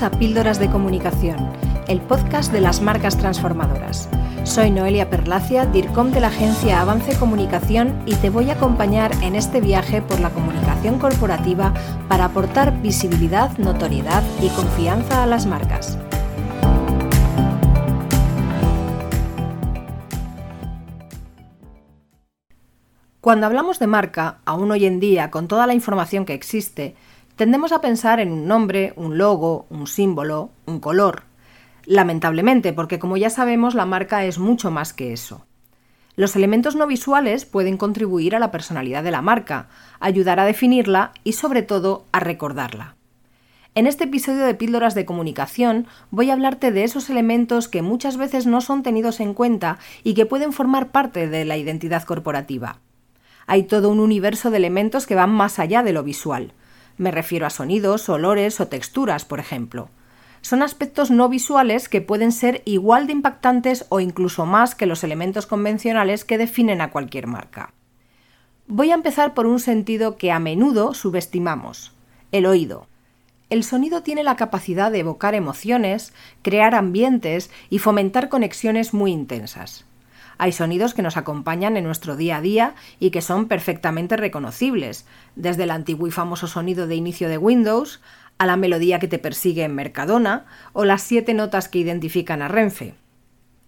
A Píldoras de Comunicación, el podcast de las marcas transformadoras. Soy Noelia Perlacia, DIRCOM de la agencia Avance Comunicación y te voy a acompañar en este viaje por la comunicación corporativa para aportar visibilidad, notoriedad y confianza a las marcas. Cuando hablamos de marca, aún hoy en día, con toda la información que existe, Tendemos a pensar en un nombre, un logo, un símbolo, un color. Lamentablemente, porque como ya sabemos, la marca es mucho más que eso. Los elementos no visuales pueden contribuir a la personalidad de la marca, ayudar a definirla y sobre todo a recordarla. En este episodio de Píldoras de Comunicación voy a hablarte de esos elementos que muchas veces no son tenidos en cuenta y que pueden formar parte de la identidad corporativa. Hay todo un universo de elementos que van más allá de lo visual. Me refiero a sonidos, olores o texturas, por ejemplo. Son aspectos no visuales que pueden ser igual de impactantes o incluso más que los elementos convencionales que definen a cualquier marca. Voy a empezar por un sentido que a menudo subestimamos, el oído. El sonido tiene la capacidad de evocar emociones, crear ambientes y fomentar conexiones muy intensas. Hay sonidos que nos acompañan en nuestro día a día y que son perfectamente reconocibles, desde el antiguo y famoso sonido de inicio de Windows a la melodía que te persigue en Mercadona o las siete notas que identifican a Renfe.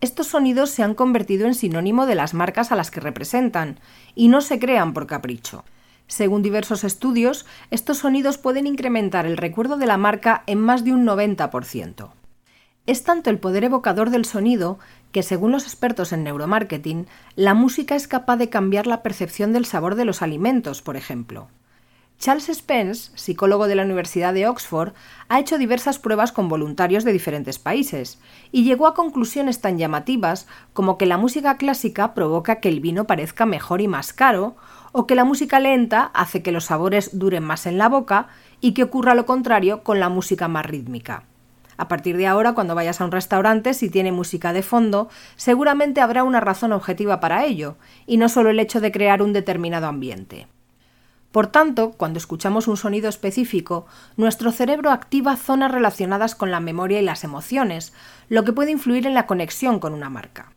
Estos sonidos se han convertido en sinónimo de las marcas a las que representan y no se crean por capricho. Según diversos estudios, estos sonidos pueden incrementar el recuerdo de la marca en más de un 90%. Es tanto el poder evocador del sonido que, según los expertos en neuromarketing, la música es capaz de cambiar la percepción del sabor de los alimentos, por ejemplo. Charles Spence, psicólogo de la Universidad de Oxford, ha hecho diversas pruebas con voluntarios de diferentes países y llegó a conclusiones tan llamativas como que la música clásica provoca que el vino parezca mejor y más caro, o que la música lenta hace que los sabores duren más en la boca y que ocurra lo contrario con la música más rítmica. A partir de ahora, cuando vayas a un restaurante, si tiene música de fondo, seguramente habrá una razón objetiva para ello, y no solo el hecho de crear un determinado ambiente. Por tanto, cuando escuchamos un sonido específico, nuestro cerebro activa zonas relacionadas con la memoria y las emociones, lo que puede influir en la conexión con una marca.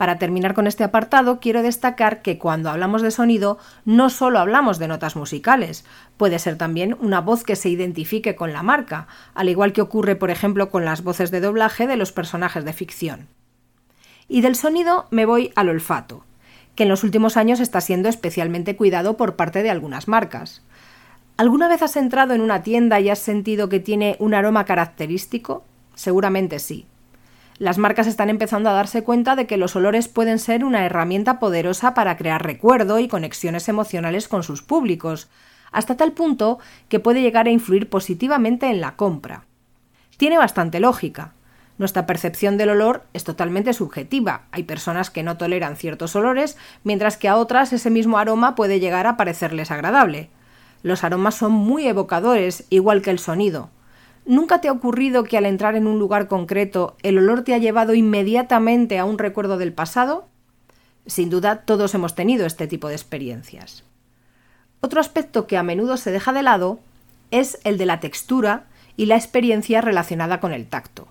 Para terminar con este apartado, quiero destacar que cuando hablamos de sonido no solo hablamos de notas musicales, puede ser también una voz que se identifique con la marca, al igual que ocurre, por ejemplo, con las voces de doblaje de los personajes de ficción. Y del sonido me voy al olfato, que en los últimos años está siendo especialmente cuidado por parte de algunas marcas. ¿Alguna vez has entrado en una tienda y has sentido que tiene un aroma característico? Seguramente sí las marcas están empezando a darse cuenta de que los olores pueden ser una herramienta poderosa para crear recuerdo y conexiones emocionales con sus públicos, hasta tal punto que puede llegar a influir positivamente en la compra. Tiene bastante lógica. Nuestra percepción del olor es totalmente subjetiva. Hay personas que no toleran ciertos olores, mientras que a otras ese mismo aroma puede llegar a parecerles agradable. Los aromas son muy evocadores, igual que el sonido. ¿Nunca te ha ocurrido que al entrar en un lugar concreto el olor te ha llevado inmediatamente a un recuerdo del pasado? Sin duda todos hemos tenido este tipo de experiencias. Otro aspecto que a menudo se deja de lado es el de la textura y la experiencia relacionada con el tacto.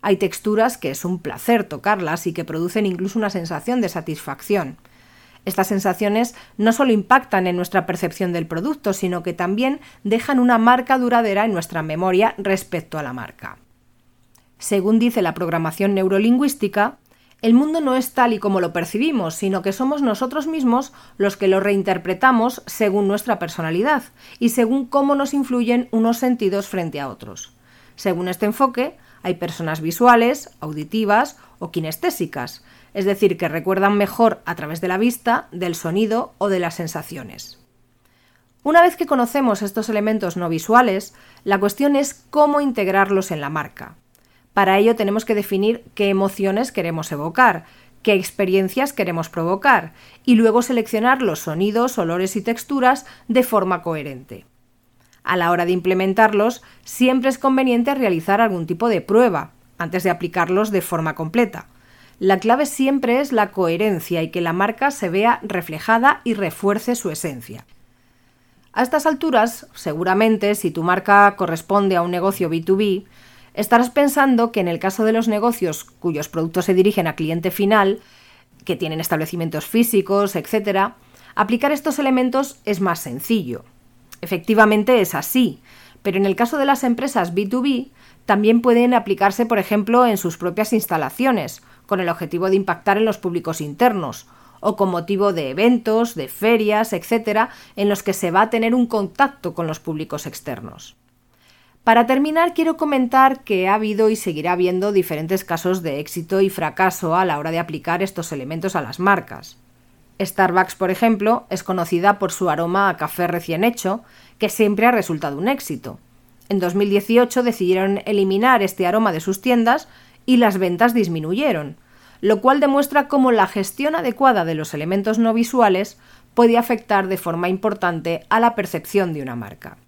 Hay texturas que es un placer tocarlas y que producen incluso una sensación de satisfacción. Estas sensaciones no solo impactan en nuestra percepción del producto, sino que también dejan una marca duradera en nuestra memoria respecto a la marca. Según dice la programación neurolingüística, el mundo no es tal y como lo percibimos, sino que somos nosotros mismos los que lo reinterpretamos según nuestra personalidad y según cómo nos influyen unos sentidos frente a otros. Según este enfoque, hay personas visuales, auditivas o kinestésicas, es decir, que recuerdan mejor a través de la vista, del sonido o de las sensaciones. Una vez que conocemos estos elementos no visuales, la cuestión es cómo integrarlos en la marca. Para ello tenemos que definir qué emociones queremos evocar, qué experiencias queremos provocar y luego seleccionar los sonidos, olores y texturas de forma coherente. A la hora de implementarlos, siempre es conveniente realizar algún tipo de prueba antes de aplicarlos de forma completa. La clave siempre es la coherencia y que la marca se vea reflejada y refuerce su esencia. A estas alturas, seguramente, si tu marca corresponde a un negocio B2B, estarás pensando que en el caso de los negocios cuyos productos se dirigen a cliente final, que tienen establecimientos físicos, etc., aplicar estos elementos es más sencillo. Efectivamente es así, pero en el caso de las empresas B2B también pueden aplicarse, por ejemplo, en sus propias instalaciones, con el objetivo de impactar en los públicos internos, o con motivo de eventos, de ferias, etc., en los que se va a tener un contacto con los públicos externos. Para terminar, quiero comentar que ha habido y seguirá habiendo diferentes casos de éxito y fracaso a la hora de aplicar estos elementos a las marcas. Starbucks, por ejemplo, es conocida por su aroma a café recién hecho, que siempre ha resultado un éxito. En 2018 decidieron eliminar este aroma de sus tiendas y las ventas disminuyeron, lo cual demuestra cómo la gestión adecuada de los elementos no visuales puede afectar de forma importante a la percepción de una marca.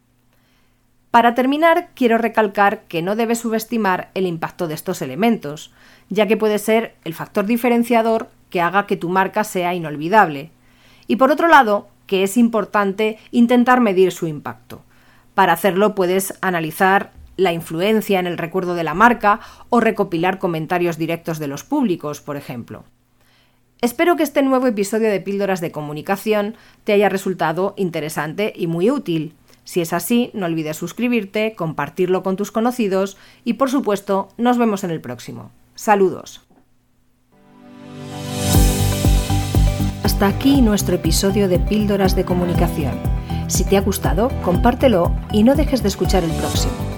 Para terminar, quiero recalcar que no debes subestimar el impacto de estos elementos, ya que puede ser el factor diferenciador que haga que tu marca sea inolvidable. Y por otro lado, que es importante intentar medir su impacto. Para hacerlo puedes analizar la influencia en el recuerdo de la marca o recopilar comentarios directos de los públicos, por ejemplo. Espero que este nuevo episodio de Píldoras de Comunicación te haya resultado interesante y muy útil. Si es así, no olvides suscribirte, compartirlo con tus conocidos y, por supuesto, nos vemos en el próximo. Saludos. Hasta aquí nuestro episodio de Píldoras de Comunicación. Si te ha gustado, compártelo y no dejes de escuchar el próximo.